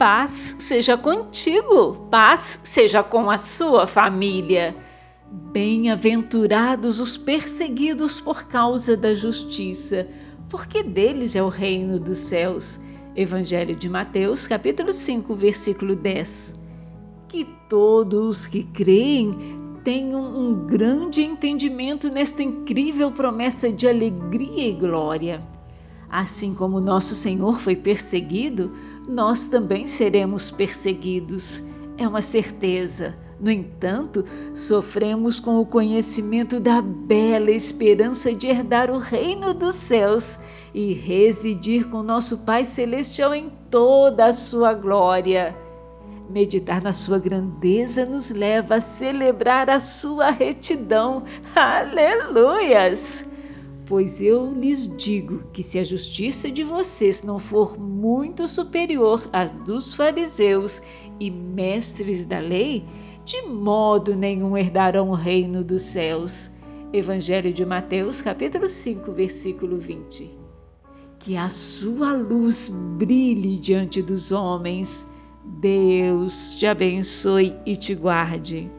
Paz seja contigo, paz seja com a sua família. Bem-aventurados os perseguidos por causa da justiça, porque deles é o reino dos céus. Evangelho de Mateus, capítulo 5, versículo 10. Que todos que creem tenham um grande entendimento nesta incrível promessa de alegria e glória. Assim como nosso Senhor foi perseguido, nós também seremos perseguidos. É uma certeza. No entanto, sofremos com o conhecimento da bela esperança de herdar o reino dos céus e residir com nosso Pai Celestial em toda a sua glória. Meditar na sua grandeza nos leva a celebrar a sua retidão. Aleluias! Pois eu lhes digo que se a justiça de vocês não for muito superior às dos fariseus e mestres da lei, de modo nenhum herdarão o reino dos céus. Evangelho de Mateus, capítulo 5, versículo 20. Que a sua luz brilhe diante dos homens. Deus te abençoe e te guarde.